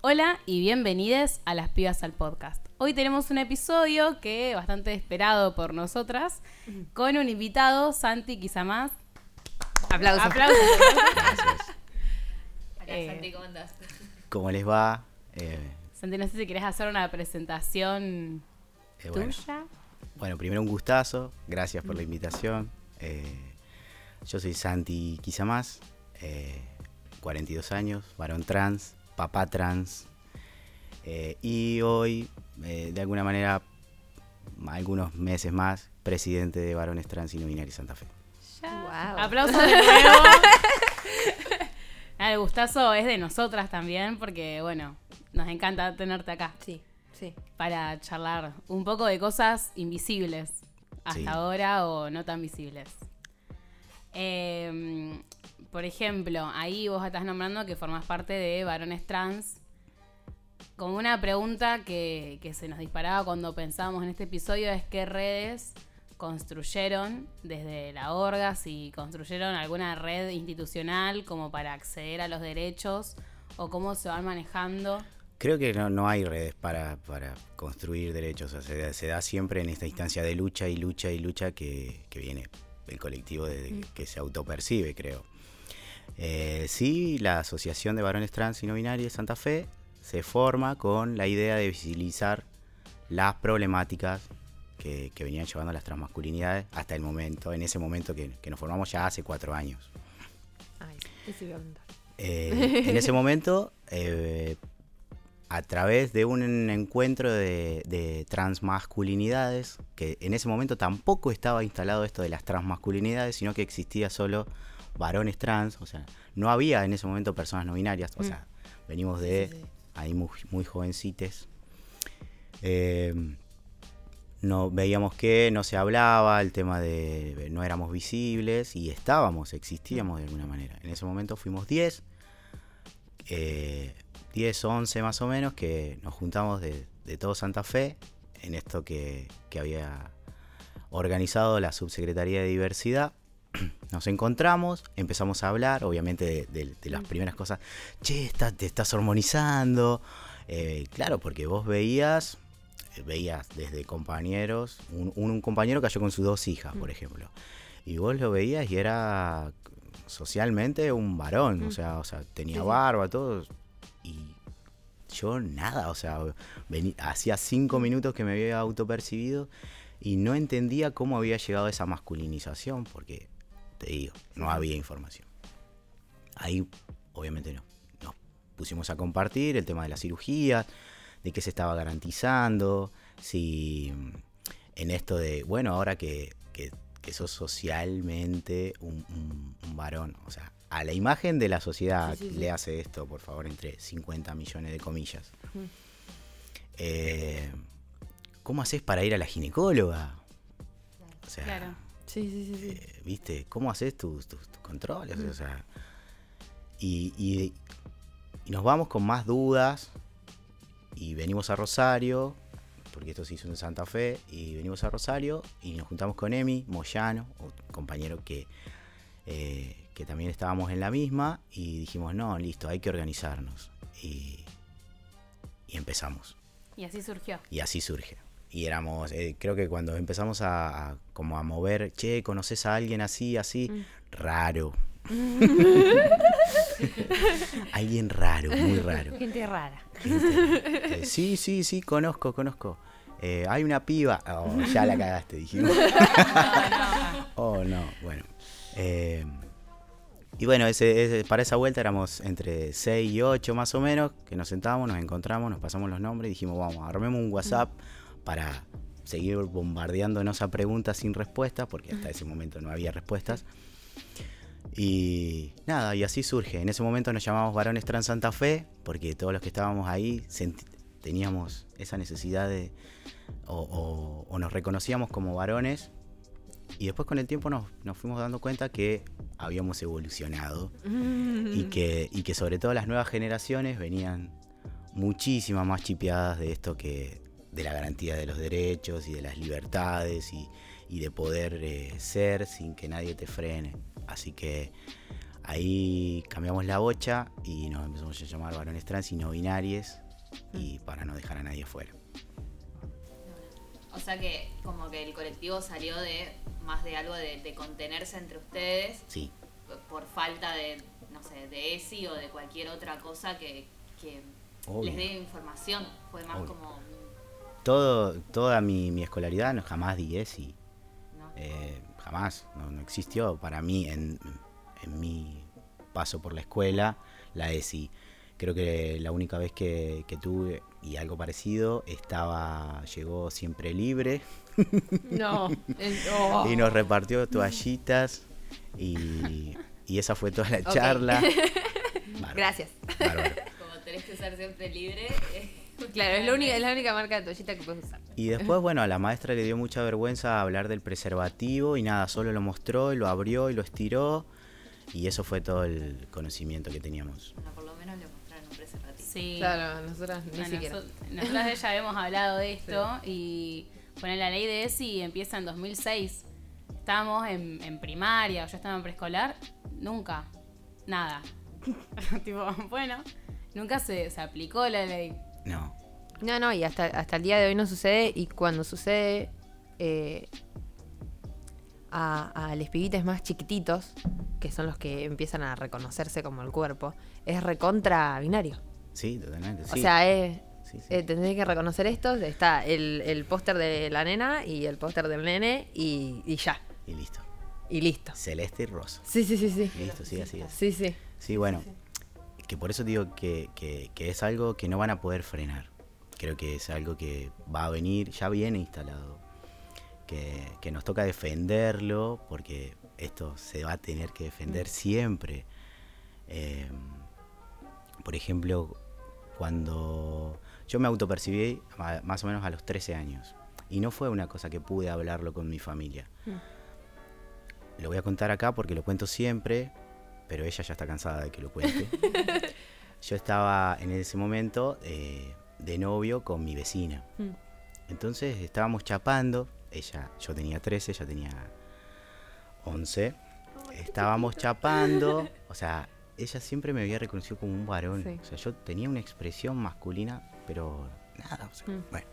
Hola y bienvenidos a Las Pibas al Podcast. Hoy tenemos un episodio que bastante esperado por nosotras, con un invitado, Santi Quizamás. Aplausos. Aplausos. Hola, Eh, Santi, ¿cómo andás? ¿Cómo les va? Eh, Santi, no sé si querés hacer una presentación eh, bueno, tuya. bueno, primero un gustazo, gracias por la invitación. Eh, yo soy Santi Quizamás, eh, 42 años, varón trans, papá trans. eh, y hoy, eh, de alguna manera, algunos meses más, presidente de Varones Trans y No Binarios Santa Fe. Wow. Aplausos de nuevo. Ah, El gustazo es de nosotras también, porque bueno, nos encanta tenerte acá Sí, sí. para charlar un poco de cosas invisibles hasta Sí. ahora o no tan visibles. Eh, por ejemplo, ahí vos estás nombrando que formas parte de varones trans. Como una pregunta que, que se nos disparaba cuando pensábamos en este episodio es qué redes construyeron desde la Orga, si construyeron alguna red institucional como para acceder a los derechos o cómo se van manejando. Creo que no, no hay redes para, para construir derechos, o sea, se, da- se da siempre en esta instancia de lucha y lucha y lucha que, que viene el colectivo desde que se autopercibe, creo. Eh, sí, la Asociación de Varones Trans y No Binarios de Santa Fe se forma con la idea de visibilizar las problemáticas que, que venían llevando las transmasculinidades hasta el momento, en ese momento que, que nos formamos ya hace cuatro años. Ay. Eh, en ese momento, eh, a través de un encuentro de, de transmasculinidades, que en ese momento tampoco estaba instalado esto de las transmasculinidades, sino que existía solo varones trans, o sea, no había en ese momento personas no binarias, o Mm. sea, venimos de Sí, sí, sí. ahí muy, muy jovencites. Eh, no veíamos que no se hablaba, el tema de no éramos visibles y estábamos, existíamos de alguna manera. En ese momento fuimos 10, eh, 10, 11 más o menos, que nos juntamos de, de todo Santa Fe en esto que, que había organizado la Subsecretaría de Diversidad. Nos encontramos, empezamos a hablar, obviamente de, de- de las primeras cosas, che, está- te estás hormonizando. Eh, claro, porque vos veías, eh, veías desde compañeros, un, compañero cayó con sus dos hijas, por ejemplo, y vos lo veías y era socialmente un varón, o sea, o sea, tenía barba, todo, y yo nada, o sea, hacía cinco minutos que me había autopercibido y no entendía cómo había llegado a esa masculinización, porque te digo, no había información. Ahí, obviamente, no. Nos pusimos a compartir el tema de la cirugía, de qué se estaba garantizando, si mm, en esto de, bueno, ahora que, que, que sos socialmente un, un- un varón, o sea, a la imagen de la sociedad Sí, sí, sí. le hace esto, por favor, entre 50 millones de comillas. Eh, ¿Cómo haces para ir a la ginecóloga? O sea, Claro. Sí, sí, sí. eh, ¿viste? ¿Cómo haces tus, tus- tus controles? O sea, y, y- y nos vamos con más dudas y venimos a Rosario, porque esto se hizo en Santa Fe, y venimos a Rosario y nos juntamos con Emi Moyano, un compañero que, eh, que también estábamos en la misma, y dijimos, no, listo, hay que organizarnos. Y, y empezamos. Y así surgió. Y así surge. Y éramos, eh, creo que cuando empezamos a, a como a mover, che, ¿conoces a alguien así, así? Mm. Raro. alguien raro, muy raro. Gente rara. Gente, eh, sí, sí, sí, conozco, conozco. Eh, hay una piba. Oh, ya la cagaste, dijimos. oh, no, bueno. Y bueno, ese, ese- para esa vuelta éramos entre 6 y 8 más o menos, que nos sentábamos, nos encontramos, nos pasamos los nombres y dijimos, vamos, armemos un WhatsApp para seguir bombardeándonos a preguntas sin respuestas, porque hasta ese momento no había respuestas. Y nada, y así surge. En ese momento nos llamamos Varones Trans Santa Fe, porque todos los que estábamos ahí teníamos esa necesidad de. O, o- o nos reconocíamos como varones. Y después con el tiempo nos, nos fuimos dando cuenta que habíamos evolucionado y, que, y que sobre todo las nuevas generaciones venían muchísimas más chipeadas de esto que de la garantía de los derechos y de las libertades y, y de poder eh, ser sin que nadie te frene. Así que Ahí cambiamos la bocha y nos empezamos a llamar varones trans y no binarios y para no dejar a nadie afuera. O sea que como que el colectivo salió de más de algo de, de contenerse entre ustedes Sí, por falta de, no sé, de ESI o de cualquier otra cosa que, les dé información. Fue más Obvio. como... todo, toda mi, mi escolaridad no, jamás di ESI. ¿no? Eh, jamás, no, no existió para mí en, en mi paso por la escuela la ESI. Creo que la única vez que, que tuve y algo parecido estaba llegó siempre libre No. es- oh. y nos repartió toallitas y, y esa fue toda la charla. Bárbaro, Gracias. bárbaro. Como tenés que ser siempre libre. eh, Claro, es la única, es la única marca de toallita que puedes usar. Y después, bueno, a la maestra le dio mucha vergüenza hablar del preservativo y nada, solo lo mostró, y lo abrió y lo estiró y eso fue todo el conocimiento que teníamos. Bueno, por lo menos le mostraron un preservativo. Sí. Claro, nosotras ni Bueno, siquiera. nosot- nosotras ya habíamos hablado de esto y bueno, la ley de ESI empieza en 2006. Estábamos en, en primaria, o yo estaba en preescolar, nunca, nada. tipo, bueno, nunca se, se aplicó la ley. No, No, no, y hasta, hasta el día de hoy no sucede. Y cuando sucede, eh, a, a los pibites más chiquititos, que son los que empiezan a reconocerse como el cuerpo, es recontra binario. sí, totalmente. O sí. sea, es, Sí, sí. eh, tendréis que reconocer estos. Está el, el póster de la nena y el póster del nene y, y ya. y listo. Y listo. Celeste y rosa. Sí, sí, sí, sí. Listo, sí, así es. Sí, sí. Sí, bueno, que por eso digo que, que- que es algo que no van a poder frenar. Creo que es algo que va a venir, ya viene instalado. Que, que nos toca defenderlo, porque esto se va a tener que defender siempre. Eh, por ejemplo, cuando yo me autopercibí más o menos a los 13 años. Y no fue una cosa que pude hablarlo con mi familia. Lo voy a contar acá porque lo cuento siempre, pero ella ya está cansada de que lo cuente. Yo estaba en ese momento eh, de novio con mi vecina. Mm. Entonces estábamos chapando. Ella, yo tenía 13, ella tenía 11. Estábamos chapando. O sea, ella siempre me había reconocido como un varón. Sí. O sea, yo tenía una expresión masculina, pero nada. o sea, Mm. Bueno.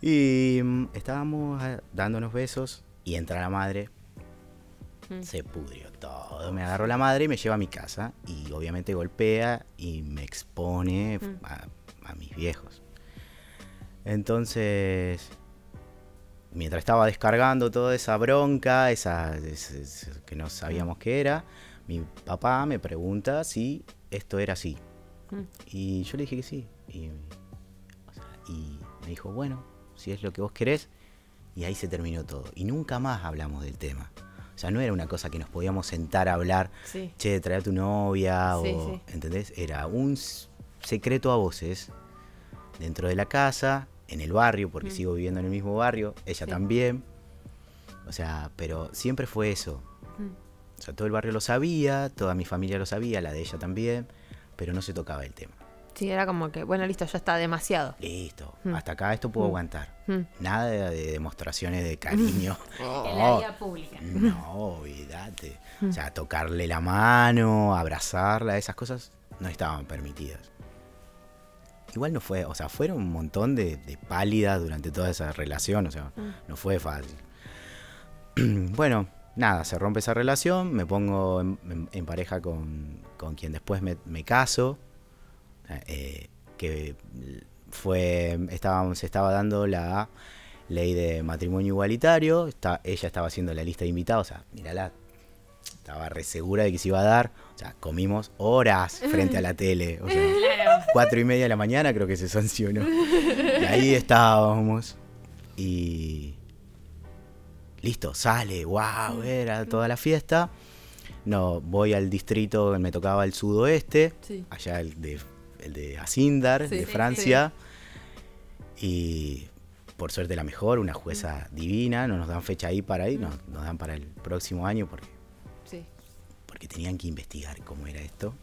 Y mm, estábamos ah, dándonos besos y entra la madre. Mm. Se pudrió todo. Me agarró la madre y me lleva a mi casa. Y obviamente golpea y me expone Mm. a, a mis viejos. Entonces, mientras estaba descargando toda esa bronca, esa, que no sabíamos qué era, mi papá me pregunta si esto era así. Mm. Y yo le dije que sí. Y, o sea, y me dijo, bueno, si es lo que vos querés. Y ahí se terminó todo. Y nunca más hablamos del tema. O sea, no era una cosa que nos podíamos sentar a hablar, Sí. che, trae a tu novia, Sí, o, sí. ¿entendés? Era un secreto a voces dentro de la casa, en el barrio, porque Mm. sigo viviendo en el mismo barrio, ella también. O sea, pero siempre fue eso. Mm. O sea, todo el barrio lo sabía, toda mi familia lo sabía, la de ella también, pero no se tocaba el tema. Sí, era como que, bueno, listo, ya está demasiado. Listo, Mm. hasta acá esto puedo Mm. aguantar. Mm. Nada de, de demostraciones de cariño. En la vida pública. No, olvídate. O sea, tocarle la mano, abrazarla, esas cosas no estaban permitidas. Igual no fue, o sea, fueron un montón de, de pálidas durante toda esa relación, o sea, no fue fácil. bueno, nada, se rompe esa relación, me pongo en, en- en pareja con, con quien después me, me caso, eh, que fue, estábamos, se estaba dando la ley de matrimonio igualitario, está, ella estaba haciendo la lista de invitados, o sea, mírala, estaba re segura de que se iba a dar, o sea, comimos horas frente a la tele, o sea, cuatro y media de la mañana creo que se sancionó. Y ahí estábamos. Y listo, sale, wow, era toda la fiesta. No, voy al distrito, me tocaba el sudoeste, Sí. allá el de, el de Asindar, Sí, de sí, Francia. Y por suerte la mejor, una jueza divina, no nos dan fecha ahí para ir, nos, nos dan para el próximo año porque, porque tenían que investigar cómo era esto.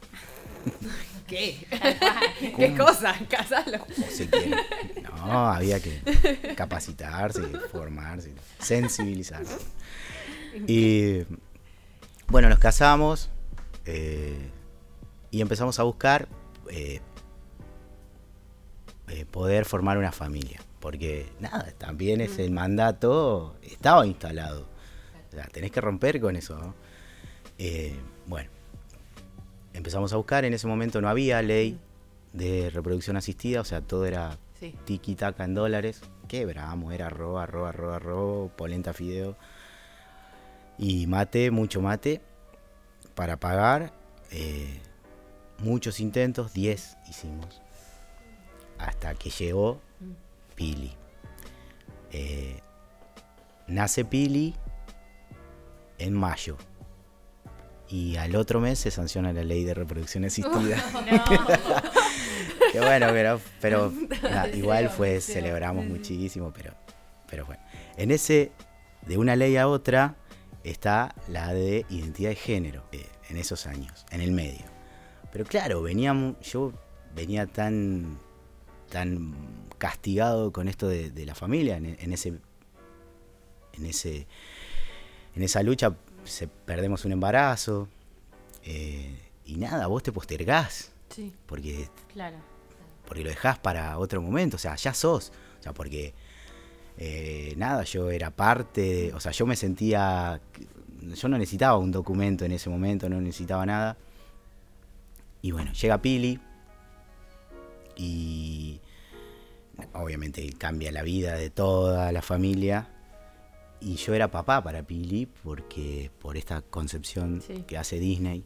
¿Qué? ¿Qué cosa? Casalo. se. No, había que capacitarse, formarse, sensibilizarse. Y bueno, nos casamos eh, y empezamos a buscar eh, eh, poder formar una familia. Porque nada, también es el mandato, estaba instalado. O sea, tenés que romper con eso. ¿no? Eh, bueno, empezamos a buscar, en ese momento no había ley de reproducción asistida, o sea, todo era Sí. tiki taka en dólares. Quebramos, era arroba, arroba, arroba, arroba, polenta fideo. Y mate, mucho mate, para pagar. eh, muchos intentos, 10 hicimos. Hasta que llegó Pili. Eh, nace Pili en mayo. Y al otro mes se sanciona la ley de reproducción asistida. Qué bueno, pero, pero nada, igual fue, celebramos muchísimo, pero, pero bueno. En ese, de una ley a otra, está la de identidad de género, eh, en esos años, en el medio. Pero claro, veníamos, yo venía tan, tan castigado con esto de, de la familia, en, en ese, en ese, en esa lucha se, perdemos un embarazo, eh, y nada, vos te postergás, Sí. porque Claro. porque lo dejás para otro momento, o sea, ya sos, o sea, porque eh, nada, yo era parte, de- o sea, yo me sentía, yo no necesitaba un documento en ese momento, no necesitaba nada. Y bueno, llega Pili y obviamente cambia la vida de toda la familia. Y yo era papá para Pili porque por esta concepción Sí. que hace Disney,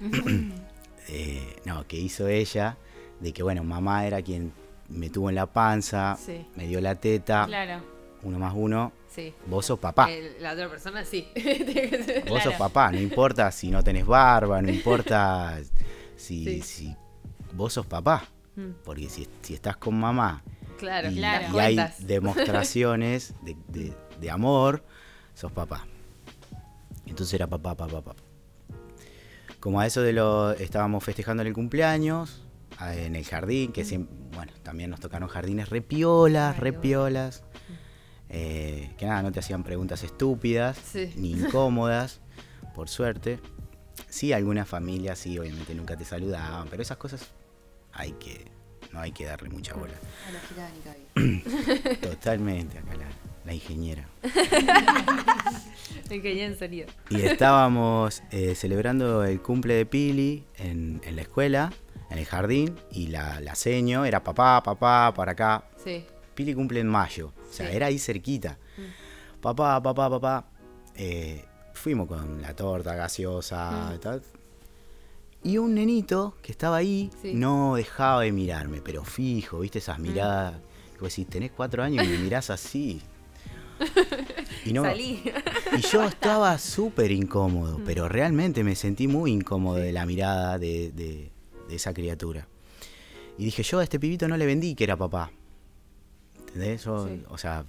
eh, no, que hizo ella, de que bueno, mamá era quien me tuvo en la panza, Sí. me dio la teta, Claro. uno más uno, Sí. vos sos papá. El- la otra persona sí. Vos sos papá, no importa si no tenés barba, no importa si, Sí. si vos sos papá. Mm. Porque si, si estás con mamá claro, y, Claro. y hay demostraciones de, de- de amor, sos papá. Entonces era papá, papá, papá. Como a eso de lo estábamos festejando el cumpleaños en el jardín, que siempre, bueno, también nos tocaron jardines repiolas, repiolas. eh, que nada, no te hacían preguntas estúpidas Sí. ni incómodas, por suerte. Sí, algunas familias sí, obviamente nunca te saludaban, pero esas cosas hay que, no hay que darle mucha bola. A la girada. Totalmente, acá la, la ingeniera. Me quedé en serio. Y estábamos eh, celebrando el cumple de Pili en, en la escuela, en el jardín, y la, la seño era papá, papá, para acá. Sí. Pili cumple en mayo, o sea, Sí. era ahí cerquita. Papá, papá, papá. Eh, fuimos con la torta gaseosa y tal. Y un nenito que estaba ahí Sí. no dejaba de mirarme, pero fijo, ¿viste? Esas miradas. Que vos decís, tenés cuatro años y me mirás así. Y no, Salí. y yo estaba súper incómodo, pero realmente me sentí muy incómodo de la mirada de, de- de esa criatura. Y dije, yo a este pibito no le vendí que era papá. ¿Entendés? Yo, Sí. O sea,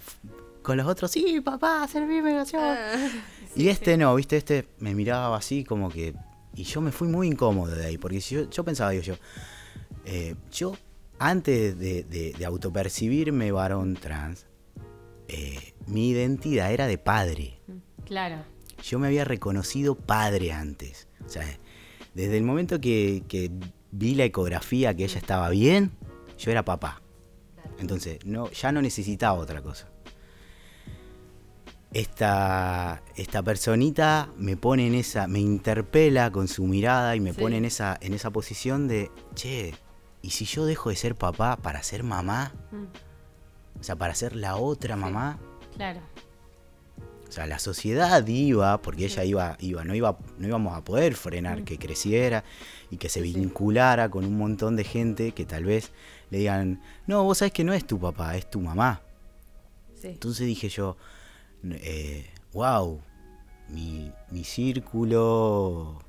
con los otros, sí, papá, servime gaseosa". Ah, Y este no, viste, este me miraba así como que... Y yo me fui muy incómodo de ahí, porque si yo, yo pensaba, digo yo, eh, yo antes de, de- de autopercibirme varón trans, eh, mi identidad era de padre. Claro. Yo me había reconocido padre antes. O sea, desde el momento que, que vi la ecografía que ella estaba bien, yo era papá. Entonces, no, ya no necesitaba otra cosa. Esta, esta personita me pone en esa, me interpela con su mirada y me Sí. pone en esa, en esa posición de, che, ¿y si yo dejo de ser papá para ser mamá? Mm. O sea, para ser la otra mamá. Claro. O sea, la sociedad iba, porque ella iba, iba, no iba, no íbamos a poder frenar que creciera y que se vinculara con un montón de gente que tal vez le digan, no, vos sabés que no es tu papá, es tu mamá. Entonces dije yo, eh, wow, mi, mi círculo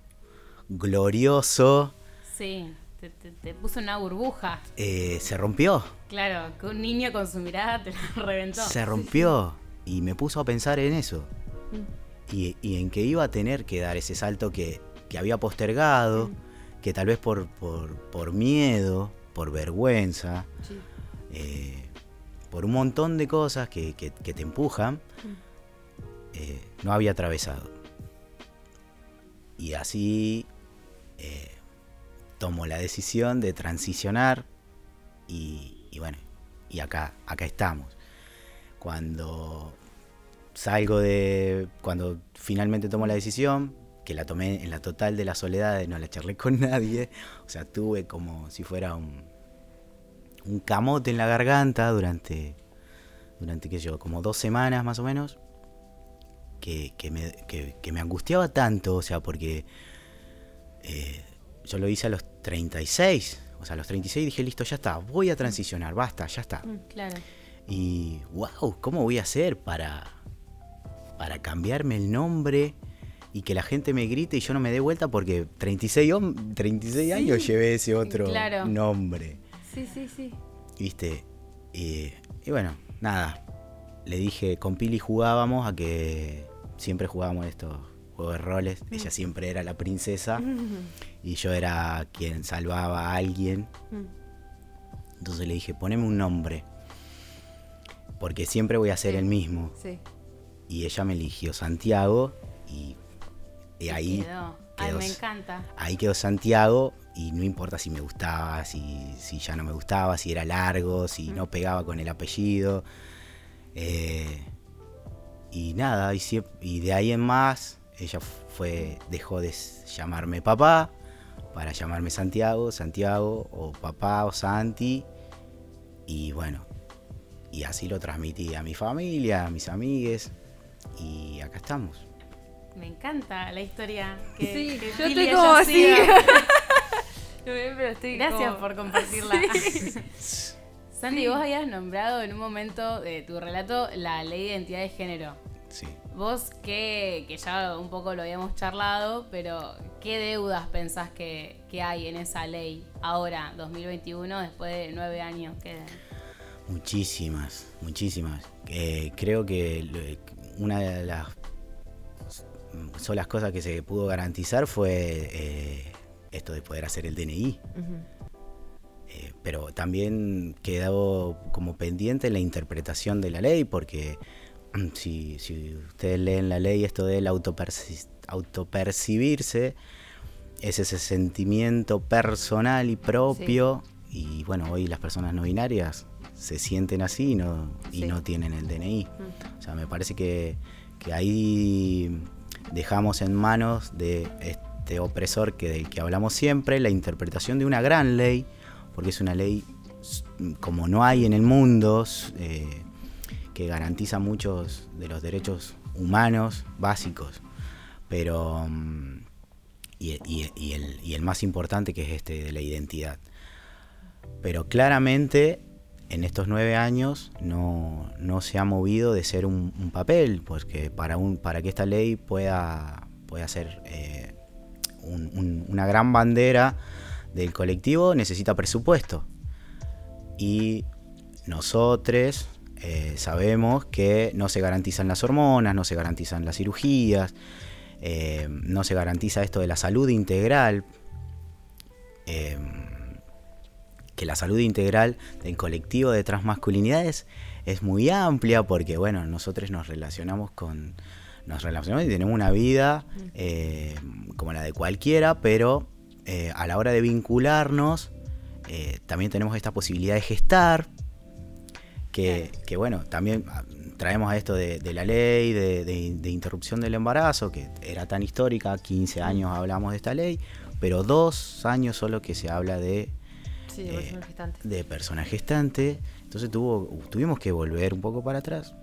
glorioso Sí. Te, te- te puso una burbuja. eh, se rompió. Claro, que un niño con su mirada te la reventó. Se rompió y me puso a pensar en eso. Mm. Y, y en que iba a tener que dar ese salto que, que había postergado, que tal vez por, por, por miedo, por vergüenza, Sí. eh, por un montón de cosas que, que- te empujan, eh, no había atravesado. Y así tomo la decisión de transicionar y, y bueno, y acá, acá estamos. Cuando salgo de. Cuando finalmente tomo la decisión, que la tomé en la total de la soledad, no la charlé con nadie, o sea, tuve como si fuera un, un camote en la garganta durante, durante qué sé yo, como dos semanas más o menos, que, que, me, que, que me angustiaba tanto, o sea, porque eh, yo lo hice a los 36, o sea, a los 36 dije, listo, ya está, voy a transicionar, basta, ya está. Mm, Claro. Y, wow, ¿cómo voy a hacer para, para cambiarme el nombre y que la gente me grite y yo no me dé vuelta? Porque 36, hom- 36 años llevé ese otro claro. nombre. Sí, sí, sí. ¿Viste? Y, y bueno, nada. Le dije, con Pili jugábamos a que siempre jugábamos estos juegos de roles. Mm. Ella siempre era la princesa y yo era quien salvaba a alguien. Mm. Entonces le dije, poneme un nombre. Porque siempre voy a ser Sí. el mismo. Sí. Y ella me eligió Santiago y, y ahí Quedó. Ay, me encanta. ahí quedó Santiago y no importa si me gustaba, si, si ya no me gustaba, si era largo, si no pegaba con el apellido. Eh, y nada, y, de ahí en más, ella fue, dejó de llamarme papá para llamarme Santiago, Santiago, o papá o Santi. Y bueno, y así lo transmití a mi familia, a mis amigues. Y acá estamos. Me encanta la historia. Que, Sí, que yo estoy como así. sido. Pero estoy Gracias como- por compartirla. Sandy, vos habías nombrado en un momento de tu relato la ley de identidad de género. Sí. Vos que, que ya un poco lo habíamos charlado, pero ¿qué deudas pensás que, que hay en esa ley ahora, 2021, después de nueve años? que Muchísimas, muchísimas. Eh, creo que una de las solas cosas que se pudo garantizar fue eh, esto de poder hacer el DNI. Eh, pero también quedó como pendiente la interpretación de la ley, porque si, si ustedes leen la ley, esto del autoperci- autopercibirse es ese sentimiento personal y propio, y bueno, hoy las personas no binarias se sienten así y no, y no tienen el DNI. O sea, me parece que, que ahí dejamos en manos de este opresor que del que hablamos siempre la interpretación de una gran ley, porque es una ley como no hay en el mundo, eh, que garantiza muchos de los derechos humanos básicos, pero mm, y el, y el más importante que es este de la identidad. Pero claramente en estos nueve años no, no se ha movido de ser un, papel, porque para, un, para que esta ley pueda, pueda ser eh, un- un- una gran bandera del colectivo necesita presupuesto. Y nosotros eh, sabemos que no se garantizan las hormonas, no se garantizan las cirugías, eh, no se garantiza esto de la salud integral. Que la salud integral del colectivo de transmasculinidades es muy amplia porque, bueno, nosotros nos relacionamos con. Nos relacionamos y tenemos una vida eh, como la de cualquiera, pero eh, a la hora de vincularnos, eh, también tenemos esta posibilidad de gestar. Que, que, bueno, también ah, traemos a esto de, de la ley de, de- de interrupción del embarazo, que era tan histórica, 15 años hablamos de esta ley, pero dos años solo que se habla de Sí, de Eh, personas gestantes. de persona gestante. Entonces tuvo, tuvimos que volver un poco para atrás.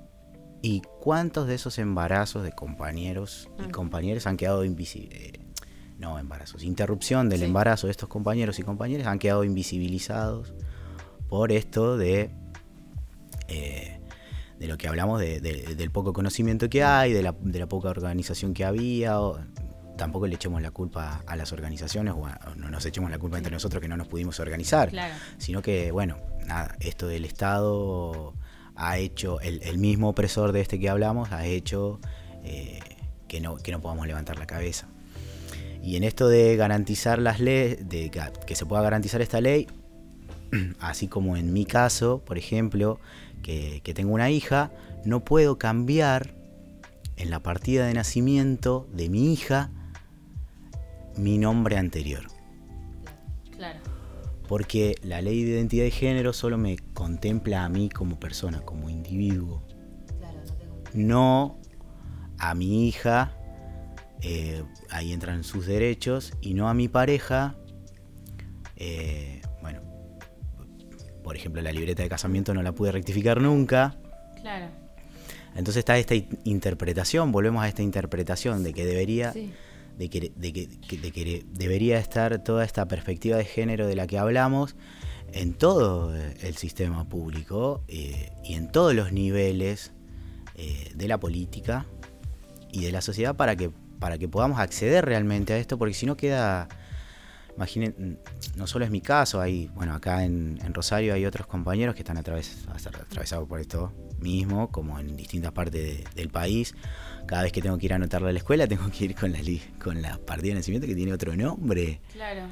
¿Y cuántos de esos embarazos de compañeros y Mm. compañeras han quedado invisibles? no, embarazos. Interrupción del Sí. embarazo de estos compañeros y compañeras han quedado invisibilizados por esto de, eh, de lo que hablamos de- de- del poco conocimiento que hay, de la, de la poca organización que había. o- tampoco le echemos la culpa a las organizaciones o, a- no nos echemos la culpa entre nosotros que no nos pudimos organizar Claro. sino que, bueno, nada, esto del Estado ha hecho, el, el mismo opresor de este que hablamos, ha hecho eh, que, no, que no podamos levantar la cabeza. Y en esto de garantizar las leyes, de que se pueda garantizar esta ley, así como en mi caso, por ejemplo, que, que tengo una hija, no puedo cambiar en la partida de nacimiento de mi hija mi nombre anterior. Porque la ley de identidad de género solo me contempla a mí como persona, como individuo. Claro, no tengo. No a mi hija, eh, ahí entran sus derechos, y no a mi pareja. eh, bueno, por ejemplo, la libreta de casamiento no la pude rectificar nunca. Claro. Entonces está esta in- interpretación, volvemos a esta interpretación de que debería, Sí. De que, de que- que- de que debería estar toda esta perspectiva de género de la que hablamos en todo el sistema público eh, y en todos los niveles eh, de la política y de la sociedad para que, para que podamos acceder realmente a esto, porque si no queda, imaginen, no solo es mi caso, hay, bueno, acá en, en Rosario hay otros compañeros que están atraves- atravesados por esto mismo, como en distintas partes de- del país. Cada vez que tengo que ir a anotarlo a la escuela, tengo que ir con la, con la partida de nacimiento que tiene otro nombre. Claro.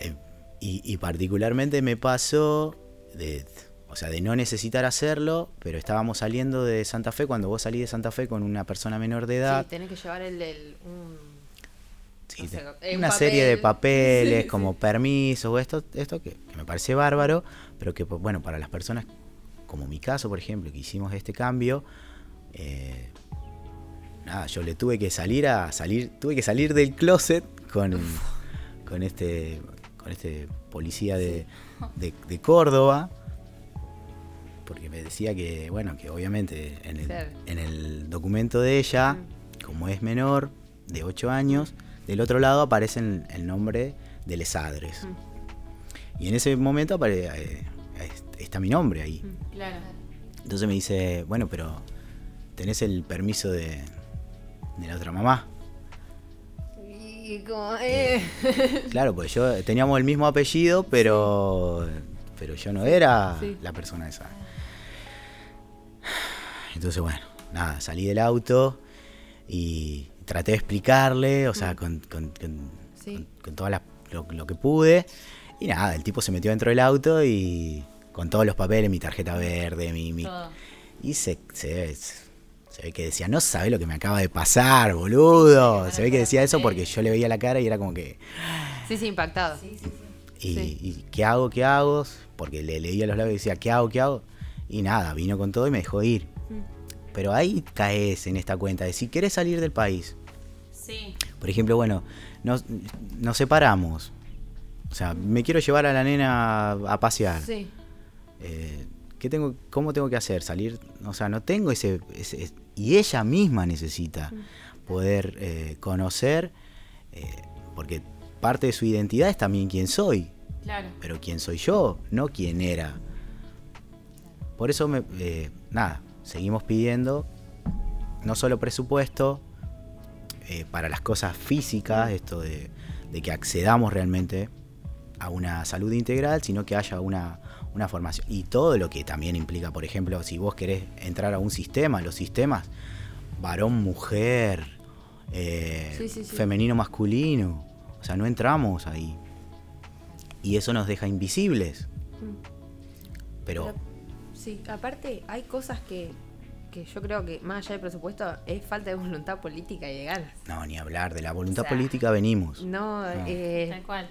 Eh, y, y particularmente me pasó de, o sea, de no necesitar hacerlo, pero estábamos saliendo de Santa Fe cuando vos salís de Santa Fe con una persona menor de edad. Sí, tenés que llevar el, el- un, Una serie de papel. papeles Sí, como sí. permisos o esto, esto que, que me parece bárbaro, pero que bueno, para las personas como mi caso, por ejemplo, que hicimos este cambio, eh, nada, yo le tuve que salir a salir, tuve que salir del closet con, con este con este policía de, de- de Córdoba. Porque me decía que, bueno, que obviamente en el, en el documento de ella, como es menor, de 8 años, del otro lado aparece el, nombre de Lesadres. Y en ese momento apare- eh, está mi nombre ahí. Claro. Entonces me dice, bueno, pero tenés el permiso de, de la otra mamá. Y como, eh. Claro, pues yo teníamos el mismo apellido, pero pero yo no era Sí. la persona esa. Entonces, bueno, nada, salí del auto y traté de explicarle, o sea, con, con, con, Sí. con- las- lo, lo que pude. Y nada, el tipo se metió dentro del auto y con todos los papeles, mi tarjeta verde, mi... mi- Todo. y se, se, se ve que decía, no sabe lo que me acaba de pasar, boludo. Se ve que decía eso porque yo le veía la cara y era como que... Sí, sí, impactado. Sí, sí, sí. Y, Sí. y ¿qué hago? ¿Qué hago? Porque le leía los labios y decía, ¿qué hago? ¿Qué hago? Y nada, vino con todo y me dejó ir. Mm. Pero ahí caes en esta cuenta de si querés salir del país. Sí. Por ejemplo, bueno, nos, nos separamos. O sea, me quiero llevar a la nena a pasear. Sí. Eh, ¿qué tengo, ¿Cómo tengo que hacer? Salir, o sea, no tengo ese... ese- y ella misma necesita poder eh, conocer, eh, porque parte de su identidad es también quién soy Claro. pero quién soy yo, no quién era. Por eso, me, eh, nada, seguimos pidiendo no solo presupuesto eh, para las cosas físicas, esto de, de que accedamos realmente a una salud integral, sino que haya una, una formación. Y todo lo que también implica, por ejemplo, si vos querés entrar a un sistema, los sistemas, varón, mujer, eh, Sí, sí, sí. femenino, masculino, o sea, no entramos ahí. Y eso nos deja invisibles. Pero, Pero, sí, aparte hay cosas que, que yo creo que más allá del presupuesto es falta de voluntad política y de ganas. no, ni hablar, de la voluntad O sea, política venimos. No, No. eh, Tal cual.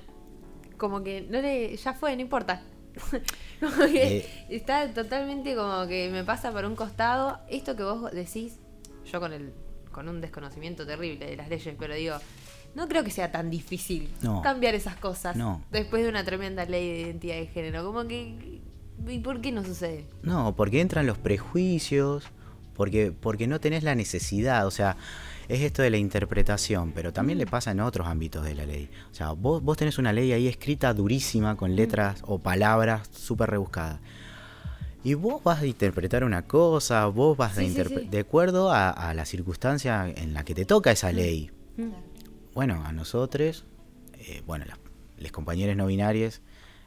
como que no le, ya fue, no importa. como que Eh. está totalmente como que me pasa por un costado. Esto que vos decís, yo con el, con un desconocimiento terrible de las leyes, pero digo, no creo que sea tan difícil No. cambiar esas cosas No. después de una tremenda ley de identidad de género. Como que, ¿y por qué no sucede? No, porque entran los prejuicios, porque, porque no tenés la necesidad, o sea, es esto de la interpretación, pero también le pasa en otros ámbitos de la ley. O sea, vos, vos tenés una ley ahí escrita durísima, con letras o palabras súper rebuscadas. Y vos vas a interpretar una cosa, vos vas a Sí, sí, interpretar sí. de acuerdo a, a la circunstancia en la que te toca esa ley. Bueno, a nosotros, eh, bueno, las, los compañeros no binarios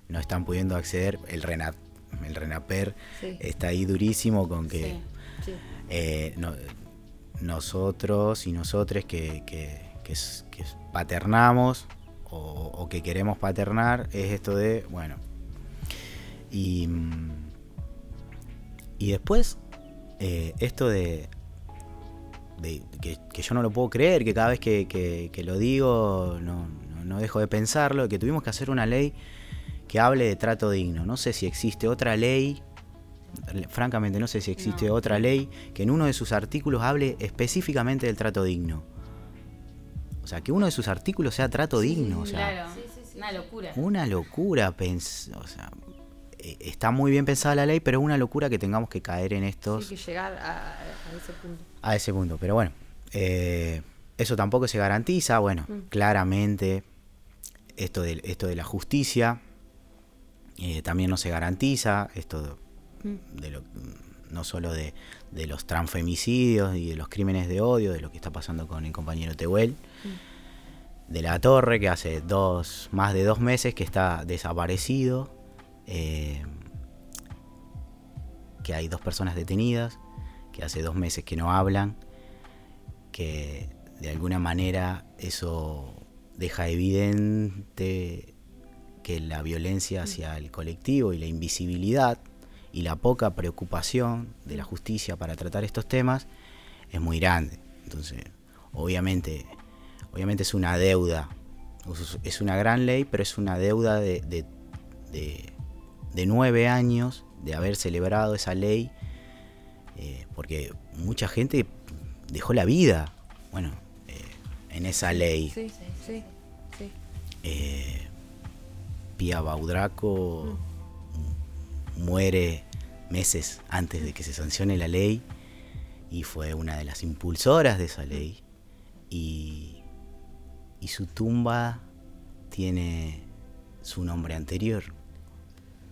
no están pudiendo acceder, el, Renat, el Renaper está ahí durísimo con que Sí. Sí. Eh, no- nosotros y nosotres que, que- paternamos o, que queremos paternar es esto de, bueno, y, mm, y después eh, esto de, que, yo no lo puedo creer, que cada vez que lo digo no, no- no dejo de pensarlo, que tuvimos que hacer una ley que hable de trato digno. No sé si existe otra ley, francamente no sé si existe No. otra ley que en uno de sus artículos hable específicamente del trato digno. O sea, que uno de sus artículos sea trato digno. o sea, claro. Una locura. una locura, o sea, eh, está muy bien pensada la ley, pero es una locura que tengamos que caer en estos Sí, que llegar a, a ese punto. a ese punto. Pero bueno, eh, eso tampoco se garantiza. Bueno, Mm. claramente esto de, esto de la justicia eh, también no se garantiza. Esto. De lo, no solo de, de los transfemicidios y de los crímenes de odio, de lo que está pasando con el compañero Tehuel, de la torre, que hace dos, más de dos meses que está desaparecido, eh, que hay dos personas detenidas, que hace dos meses que no hablan, que de alguna manera eso deja evidente que la violencia hacia el colectivo y la invisibilidad y la poca preocupación de la justicia para tratar estos temas es muy grande. Entonces, obviamente, obviamente es una deuda, es- una gran ley, pero es una deuda de, de, de- de nueve años de haber celebrado esa ley, eh, porque mucha gente dejó la vida, bueno, eh, en esa ley. Sí, sí, sí. Eh, Pía Baudraco muere meses antes de que se sancione la ley y fue una de las impulsoras de esa ley y, y su tumba tiene su nombre anterior,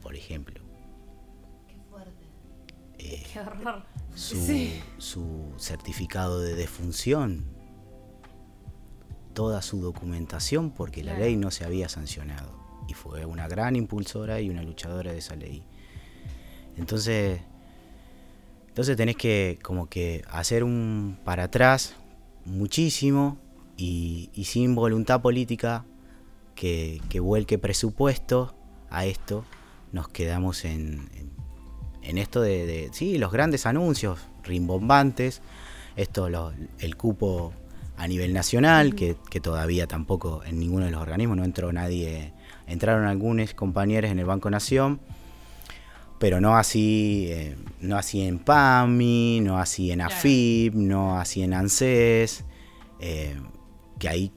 por ejemplo. Qué fuerte. Eh, Qué horror. su, Sí. su certificado de defunción, toda su documentación, porque la ley no se había sancionado. Y fue una gran impulsora y una luchadora de esa ley. Entonces, entonces tenés que como que hacer un para atrás muchísimo y, y sin voluntad política que, que vuelque presupuesto a esto, nos quedamos en, en- en esto de, de- sí, los grandes anuncios rimbombantes, esto lo- el cupo a nivel nacional, que, que todavía tampoco en ninguno de los organismos no entró nadie, entraron algunos compañeros en el Banco Nación, pero no así, eh, no así en PAMI, no así en. AFIP, no así en ANSES, eh, que ahí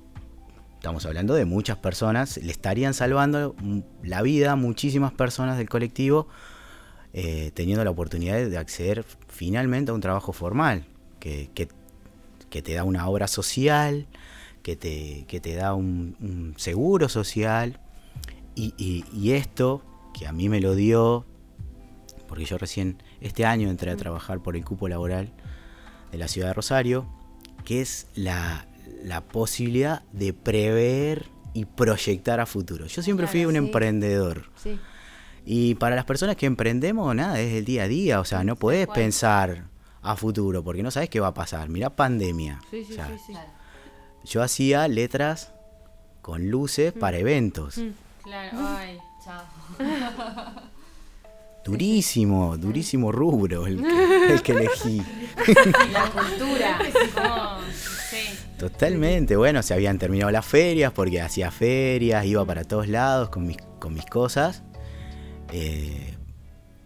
estamos hablando de muchas personas, le estarían salvando la vida a muchísimas personas del colectivo, eh, teniendo la oportunidad de acceder finalmente a un trabajo formal, que, que- que te da una obra social, que te, que te da un, un seguro social, y, y- y esto, que a mí me lo dio, porque yo recién este año entré a trabajar por el cupo laboral de la ciudad de Rosario, que es la, la posibilidad de prever y proyectar a futuro. Yo siempre fui un sí. emprendedor. Sí. Y para las personas que emprendemos, nada, es el día a día. O sea, no podés cual. pensar a futuro porque no sabes qué va a pasar. Mirá pandemia. Sí, sí, O sea, sí, sí. Claro. Yo hacía letras con luces para eventos. Mm. Claro, ay. Chao. Durísimo, durísimo rubro el que, el que elegí. La cultura. Totalmente, bueno, se habían terminado las ferias porque hacía ferias, iba para todos lados con mis, con mis cosas. eh,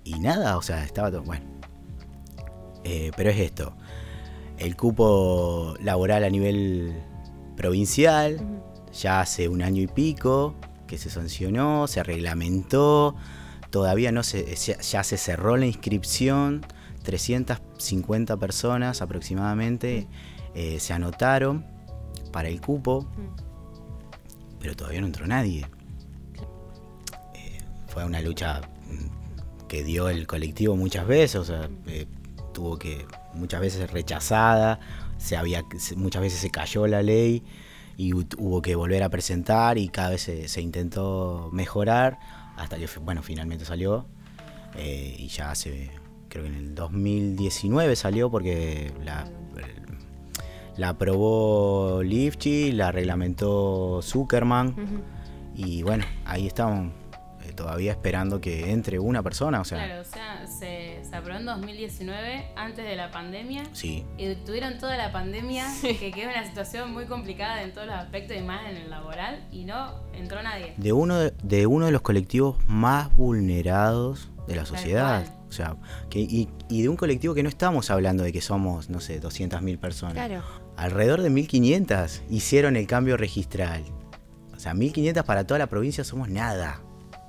y nada, o sea, estaba todo. Bueno. Eh, pero es esto: el cupo laboral a nivel provincial, ya hace un año y pico que se sancionó, se reglamentó, todavía no se, ya, ya se cerró la inscripción, 350 personas aproximadamente eh, se anotaron para el cupo, pero todavía no entró nadie. Eh, fue una lucha mm, que dio el colectivo muchas veces, o sea, eh, tuvo que muchas veces rechazada, se había, muchas veces se cayó la ley y hu- hubo que volver a presentar y cada vez se, se intentó mejorar hasta que, bueno, finalmente salió eh, y ya hace, creo que en el 2019 salió porque la, la aprobó Lifchi, la reglamentó Zuckerman y bueno, ahí estamos todavía esperando que entre una persona, o sea, Claro, o sea, se, se aprobó en 2019, antes de la pandemia. Sí. Y tuvieron toda la pandemia, que quedó una situación muy complicada en todos los aspectos y más en el laboral, y no entró nadie. De uno de, de uno de los colectivos más vulnerados de la sociedad. O sea, que, y, y de un colectivo que no estamos hablando de que somos, no sé, 200.000 personas. Claro. Alrededor de 1.500 hicieron el cambio registral. O sea, 1.500 para toda la provincia somos nada.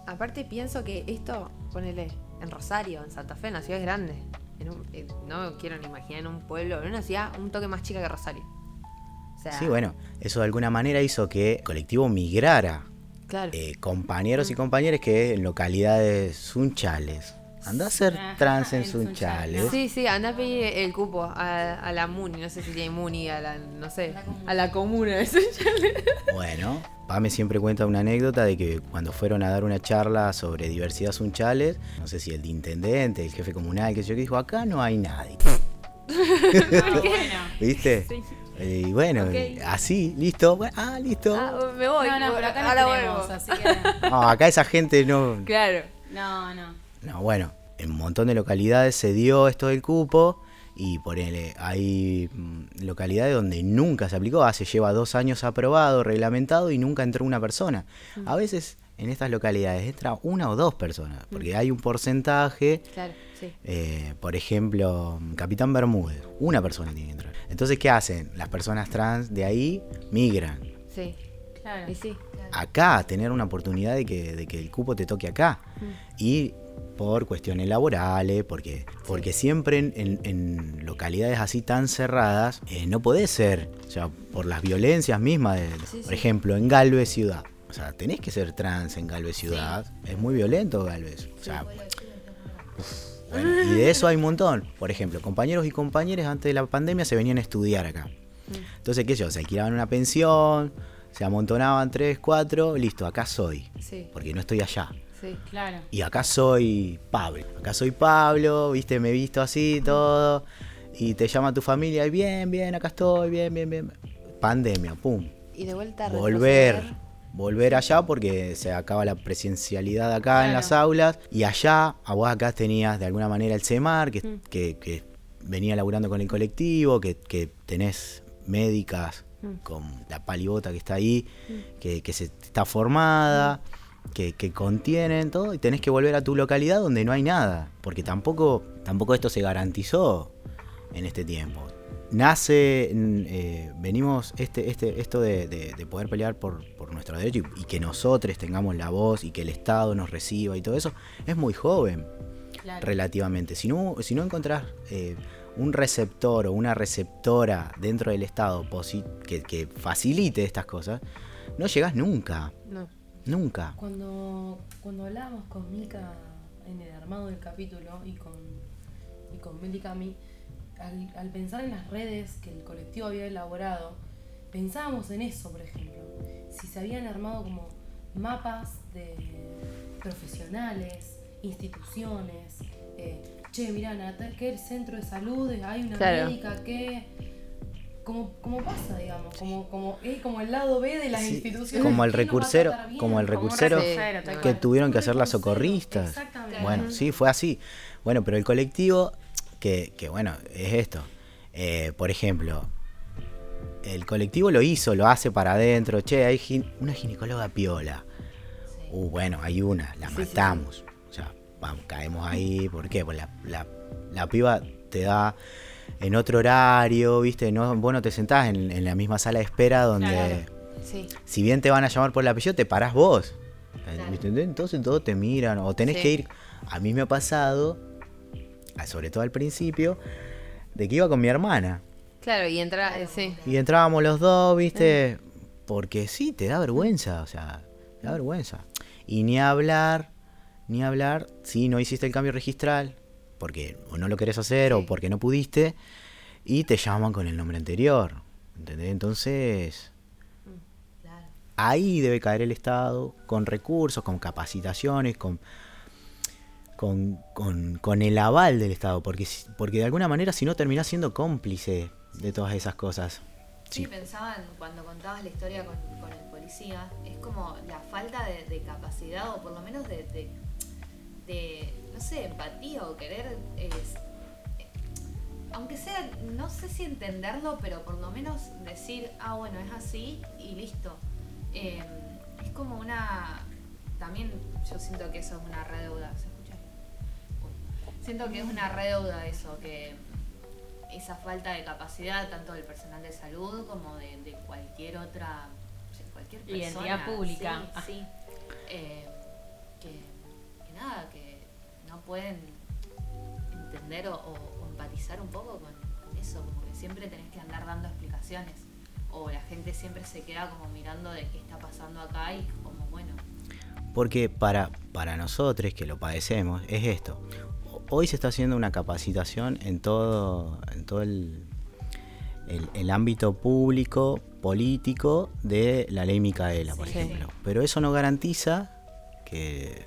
Aparte pienso que esto, ponele, en Rosario, en Santa Fe, en las ciudades grandes. En un- en- no quiero ni imaginar en un pueblo, en una ciudad un toque más chica que Rosario. O sea, Sí, bueno, eso de alguna manera hizo que el colectivo migrara. Claro. Eh, compañeros y compañeras que en localidades sunchales. Anda a ser Ajá, trans en en Sunchales. sunchales. Sí, sí, anda a pedir el cupo a, a la MUNI, no sé si tiene MUNI, a la, no sé, a la comuna de Sunchales. Bueno, Pame siempre cuenta una anécdota de que cuando fueron a dar una charla sobre diversidad sunchales, no sé si el de intendente, el jefe comunal, que yo que dijo, acá no hay nadie. Bueno, ¿Viste? Sí. Eh, y bueno, así, listo. Bueno, ah, listo. Ah, me voy, no, no, pero acá ahora no tenemos, vuelvo. así que... No, acá esa gente no. Claro. No, no. No, bueno, en un montón de localidades se dio esto del cupo y por hay mm, localidades donde nunca se aplicó, hace lleva dos años aprobado, reglamentado y nunca entró una persona. A veces en estas localidades entra una o dos personas, porque hay un porcentaje, Claro, sí. eh, por ejemplo, Capitán Bermúdez, una persona tiene que entrar. Entonces, ¿qué hacen? Las personas trans de ahí migran. Sí. Claro. Y sí. acá, tener una oportunidad de que, de que el cupo te toque acá. Y por cuestiones laborales, porque, porque siempre en, en- en localidades así tan cerradas eh, no podés ser, o sea, por las violencias mismas, de- Sí, por sí. ejemplo, en Galvez Ciudad. O sea, tenés que ser trans en Galvez Ciudad. Es muy violento Galvez. O sea, bueno, y de eso hay un montón. Por ejemplo, compañeros y compañeras antes de la pandemia se venían a estudiar acá. Entonces, ¿qué sé yo? Se alquilaban una pensión, se amontonaban tres, cuatro, listo, acá soy. Porque no estoy allá. Sí. Claro. Y acá soy Pablo. Acá soy Pablo, viste, me he visto así, todo. Y te llama tu familia y bien, bien, acá estoy, bien, bien, bien. Pandemia, pum. Y de vuelta a Volver. retroceder. Volver allá porque se acaba la presencialidad acá en las aulas. Y allá, a vos acá tenías de alguna manera el CEMAR, que, Mm. que- que venía laburando con el colectivo, que, que tenés médicas Mm. con la palibota que está ahí, que, que se está formada, que, que contienen todo, y tenés que volver a tu localidad donde no hay nada, porque tampoco, tampoco esto se garantizó en este tiempo. Nace, mm, eh, venimos, este, este, esto de, de- de poder pelear por, por nuestro derecho y, y que nosotros tengamos la voz y que el Estado nos reciba y todo eso, es muy joven Claro. relativamente. Si no, si no encontrás eh, un receptor o una receptora dentro del Estado que, que facilite estas cosas, no llegás nunca. No. Nunca. Cuando, cuando hablábamos con Mika en el armado del capítulo y con, y con Mel y Cami, al, al pensar en las redes que el colectivo había elaborado, pensábamos en eso, por ejemplo. Si se habían armado como mapas de profesionales, instituciones, eh, che, mirá, en aquel centro de salud hay una Claro. médica que... Como, como pasa, digamos, como, como, es como el lado B de las Sí, instituciones. como el ¿Quién nos va a recursero, bien? como el recursero Sí, que tuvieron que hacer las socorristas. exactamente. Bueno, sí, fue así. Bueno, pero el colectivo, que, que bueno, es esto. Eh, por ejemplo, el colectivo lo hizo, lo hace para adentro. Che, hay gin- una ginecóloga piola. Uh, bueno, hay una, la Sí, sí, sí. matamos. O sea, vamos, caemos ahí. ¿Por qué? Pues la, la, la piba te da en otro horario, ¿viste? No, vos no te sentás en, en la misma sala de espera donde Claro. Sí. si bien te van a llamar por el apellido, te parás vos. Claro. ¿Me entendés? Entonces todos te miran o tenés Sí. que ir. A mí me ha pasado, sobre todo al principio, de que iba con mi hermana. Claro, y entra, eh, sí. Y entrábamos los dos, ¿viste? Porque sí, te da vergüenza, o sea, te da vergüenza. Y ni hablar, ni hablar, si no hiciste el cambio registral, porque o no lo querés hacer o porque no pudiste, y te llaman con el nombre anterior. ¿Entendés? Entonces, Claro. ahí debe caer el Estado con recursos, con capacitaciones, con, con, con- con el aval del Estado, porque, porque de alguna manera si no terminás siendo cómplice de todas esas cosas. Sí, Sí. pensaba en cuando contabas la historia con, con el policía, es como la falta de, de capacidad o por lo menos de, de- de, no sé, empatía o querer, es- aunque sea, no sé si entenderlo, pero por lo menos decir, ah, bueno, es así y listo. Eh, es como una, también yo siento que eso es una redeuda, ¿se escucha? Uy. Siento que es una redeuda eso, que esa falta de capacidad tanto del personal de salud como de, de cualquier otra, cualquier persona. Identidad pública. Sí, Ah. sí. Eh, que, que nada, que no pueden entender o, o- o empatizar un poco con, eso, como que siempre tenés que andar dando explicaciones. O la gente siempre se queda como mirando de qué está pasando acá y como, bueno, Porque para, para nosotros que lo padecemos es esto. Hoy se está haciendo una capacitación en todo, en todo el, el- el ámbito público, político de la ley Micaela, por Sí. ejemplo. Pero eso no garantiza que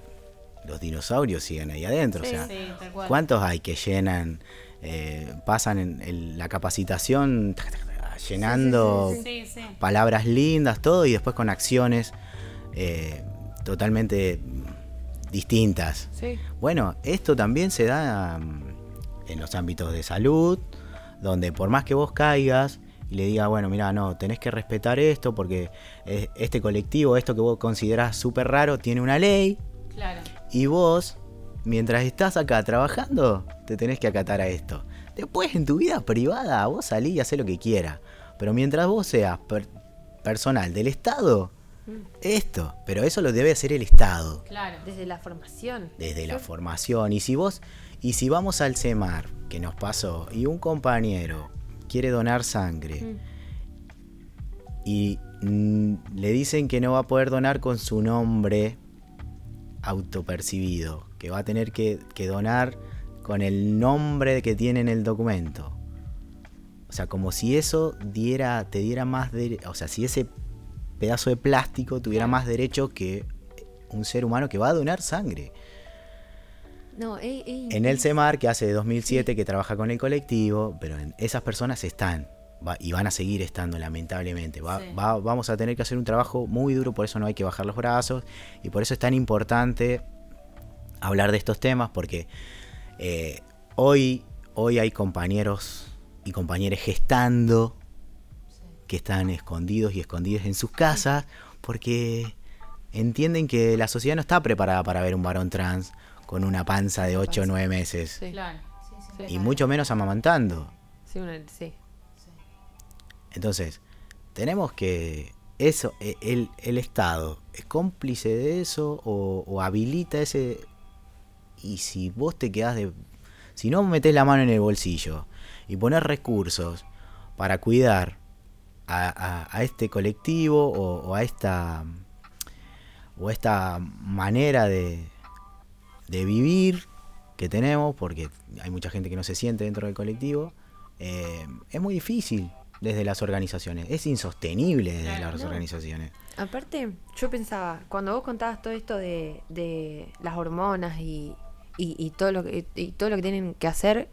los dinosaurios sigan ahí adentro. Sí. o sea, Sí, tal cual. ¿cuántos hay que llenan, eh, pasan en, en la capacitación tac, tac, tac, llenando Sí, palabras lindas, todo, y después con acciones eh, totalmente distintas. Bueno, esto también se da mm, en los ámbitos de salud, donde por más que vos caigas y le digas, bueno, mira, no, tenés que respetar esto porque eh, este colectivo, esto que vos considerás súper raro, tiene una ley, Claro. Y vos, mientras estás acá trabajando, te tenés que acatar a esto. Después en tu vida privada, vos salís y hacés lo que quieras. Pero mientras vos seas per- personal del Estado, esto. Pero eso lo debe hacer el Estado. Claro. Desde la formación. Desde la formación. Y si vos, y si vamos al CEMAR, que nos pasó, y un compañero quiere donar sangre, y mm, le dicen que no va a poder donar con su nombre autopercibido, que va a tener que, que donar con el nombre que tiene en el documento. O sea, como si eso diera, te diera más de, o sea, si ese pedazo de plástico tuviera más derecho que un ser humano que va a donar sangre. No, En el CEMAR, que hace de 2007, que trabaja con el colectivo, pero en- esas personas están va- y van a seguir estando, lamentablemente. Va- Sí. va- vamos a tener que hacer un trabajo muy duro, por eso no hay que bajar los brazos y por eso es tan importante hablar de estos temas, porque eh, hoy, hoy hay compañeros y compañeras gestando que están escondidos y escondidas en sus casas porque entienden que la sociedad no está preparada para ver un varón trans con una panza de 8 o 9 meses. Sí. Claro. Sí. Y mucho menos amamantando. Sí, una- sí. Entonces, tenemos que... Eso, e- el, el Estado es cómplice de eso o, o habilita ese... Y si vos te quedás de... Si no metés la mano en el bolsillo y pones recursos para cuidar a, a- este colectivo o, a esta o esta manera de, de vivir que tenemos, porque hay mucha gente que no se siente dentro del colectivo, eh, es muy difícil desde las organizaciones, es insostenible desde Claro, las no. organizaciones. Aparte, yo pensaba, cuando vos contabas todo esto de, de las hormonas y, y, y todo lo que, y todo lo que tienen que hacer,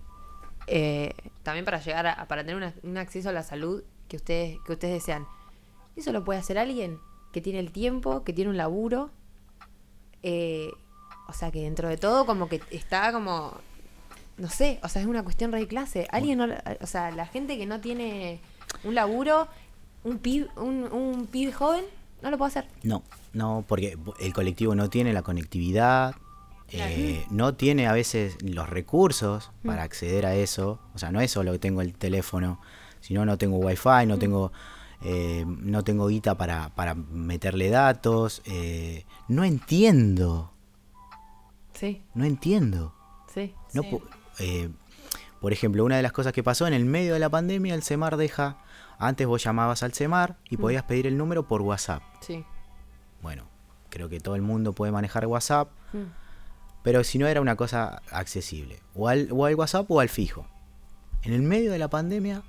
eh, también para llegar a, para tener una- un acceso a la salud que ustedes, que ustedes desean, eso lo puede hacer alguien que tiene el tiempo, que tiene un laburo, eh, o sea que dentro de todo como que está como, no sé, o sea, es una cuestión re clase. Alguien, no, o sea, la gente que no tiene un laburo, un pib, un, un pibe joven, no lo puede hacer. No, no, porque el colectivo no tiene la conectividad, eh, no tiene a veces los recursos para acceder a eso. O sea, no es solo que tengo el teléfono, sino no tengo wifi, no tengo, eh, no tengo guita para, para meterle datos. eh, no entiendo, Sí, no entiendo. sí. No Sí. Por ejemplo, una de las cosas que pasó en el medio de la pandemia, el CEMAR deja, antes vos llamabas al CEMAR y podías pedir el número por WhatsApp. Sí. Bueno, creo que todo el mundo puede manejar WhatsApp, Mm. pero si no era una cosa accesible, o al, o al WhatsApp o al fijo. En el medio de la pandemia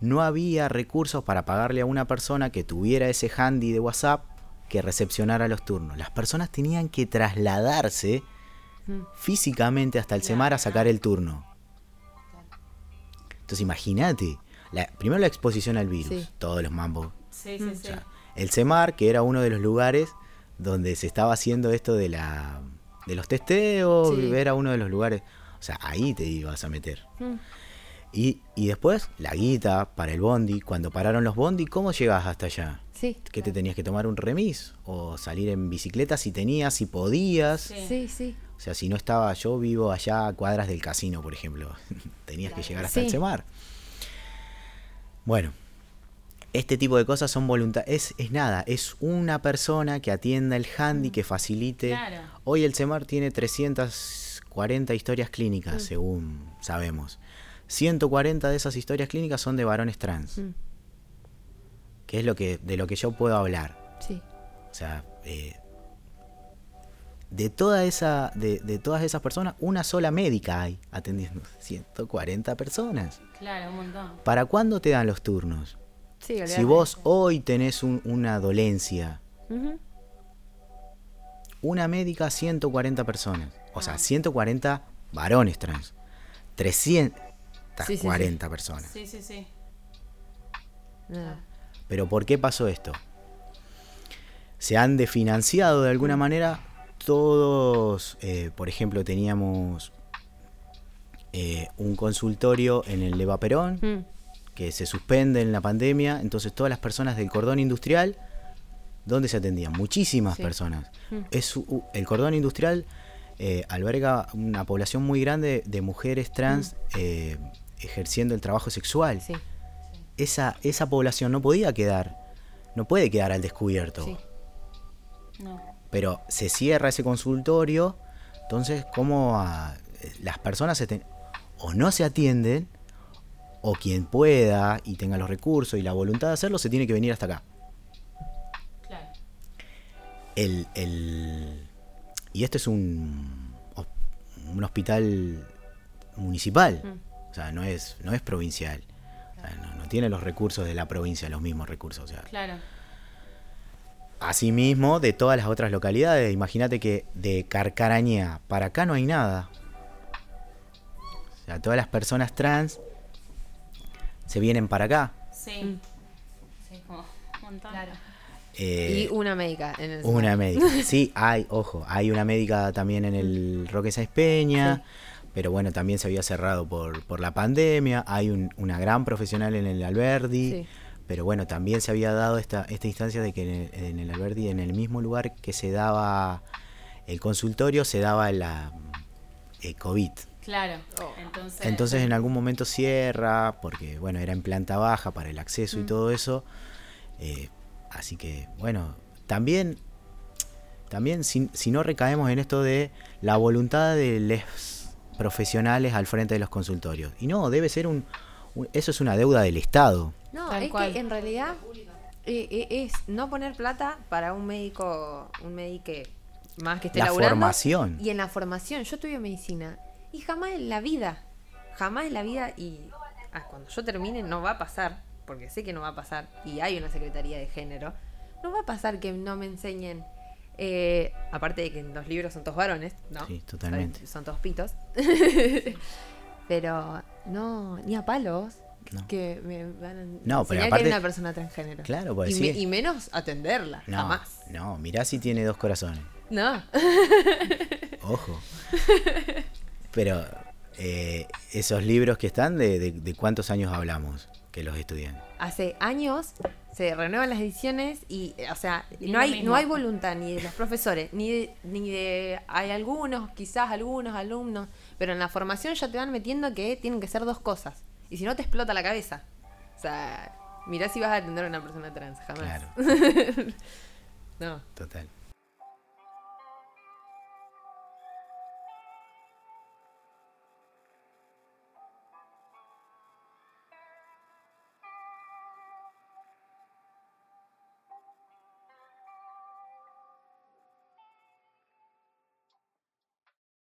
no había recursos para pagarle a una persona que tuviera ese handy de WhatsApp que recepcionara los turnos. Las personas tenían que trasladarse Mm. físicamente hasta el CEMAR a sacar el turno. Entonces imagínate, la- primero la exposición al virus, Sí. todos los mambos. Sí, sí, sí. El CEMAR, que era uno de los lugares donde se estaba haciendo esto de la, de los testeos, Sí. ver a uno de los lugares. O sea, ahí te ibas a meter. Mm. Y, y después, la guita para el bondi. Cuando pararon los bondi, ¿cómo llegás hasta allá? Sí. ¿Qué te tenías que tomar un remis? ¿O salir en bicicleta si tenías, si podías? Sí. Sí, sí. O sea, si no estaba, yo vivo allá a cuadras del casino, por ejemplo. Tenías que llegar hasta el Sí. CEMAR. Bueno, este tipo de cosas son voluntad. Es, es nada, es una persona que atienda el handy, que facilite. Claro. Hoy el CEMAR tiene 340 historias clínicas, según sabemos. 140 de esas historias clínicas son de varones trans, Mm. que es lo que, de lo que yo puedo hablar. Sí. O sea, eh, de, toda esa, de, de todas esas personas, una sola médica hay atendiendo 140 personas. Claro, un montón. ¿Para cuándo te dan los turnos? Sí, Si vos hoy tenés un- una dolencia, una médica, 140 personas. O Ah. sea, 140 varones trans. 340 Sí, sí, sí. personas. Sí, sí, sí. Nada. Pero ¿por qué pasó esto? Se han desfinanciado de alguna manera todos, eh, por ejemplo, teníamos eh, un consultorio en el Leva Perón, Mm. que se suspende en la pandemia, entonces todas las personas del cordón industrial, ¿dónde se atendían? Muchísimas Sí. personas. Mm. Es, el cordón industrial eh, alberga una población muy grande de mujeres trans eh, ejerciendo el trabajo sexual. Mm. Sí. Esa, esa población no podía quedar, no puede quedar al descubierto. Sí. No. Pero se cierra ese consultorio, entonces, ¿cómo a- las personas se ten- o no se atienden, o quien pueda y tenga los recursos y la voluntad de hacerlo, se tiene que venir hasta acá? Claro. El, el- y este es un, un hospital municipal, Mm. o sea, no es, no es provincial. O sea, no, no tiene los recursos de la provincia, los mismos recursos. O sea, Claro. Asimismo, de todas las otras localidades, imagínate que de Carcarañá para acá no hay nada. O sea, todas las personas trans se vienen para acá. Sí. Sí, como un montón. Claro. Eh, y una médica en el una médica. Sí, hay, ojo, hay una médica también en el Roque Sáenz Peña, pero bueno, también se había cerrado por, por la pandemia. Hay un- una gran profesional en el Alberdi. Sí. Pero bueno, también se había dado esta, esta instancia de que en el, en el Alberdi, en el mismo lugar que se daba el consultorio, se daba la eh, COVID. Claro. Entonces. Entonces en algún momento cierra, porque bueno, era en planta baja para el acceso y todo eso. Eh, así que bueno, también, también si, si no recaemos en esto de la voluntad de los profesionales al frente de los consultorios. Y no, debe ser un, un- eso es una deuda del Estado. No, Tal es cual. que en realidad eh, eh, es no poner plata para un médico, un médico más que esté La laburando. formación. Y en la formación, yo estudio medicina y jamás en la vida, jamás en la vida y ah, cuando yo termine no va a pasar, porque sé que no va a pasar y hay una secretaría de género, no va a pasar que no me enseñen, eh, aparte de que los libros son todos varones, ¿no? Sí, totalmente. Son todos pitos. Pero no, ni a palos. No. Que me van a No, pero que aparte- hay una persona transgénero. Claro, pues y, sí. me- y menos atenderla, No, jamás. no, mirá si tiene dos corazones. No. Ojo. Pero eh, esos libros que están, de, de- de cuántos años hablamos que los estudian? Hace años se renuevan las ediciones y, o sea, Y no hay, mismo. no hay voluntad ni de los profesores, ni de, ni de... Hay algunos, quizás algunos alumnos, pero en la formación ya te van metiendo que tienen que ser dos cosas. Y si no, te explota la cabeza. O sea, mirá si vas a atender a una persona trans, jamás. Claro, No. total.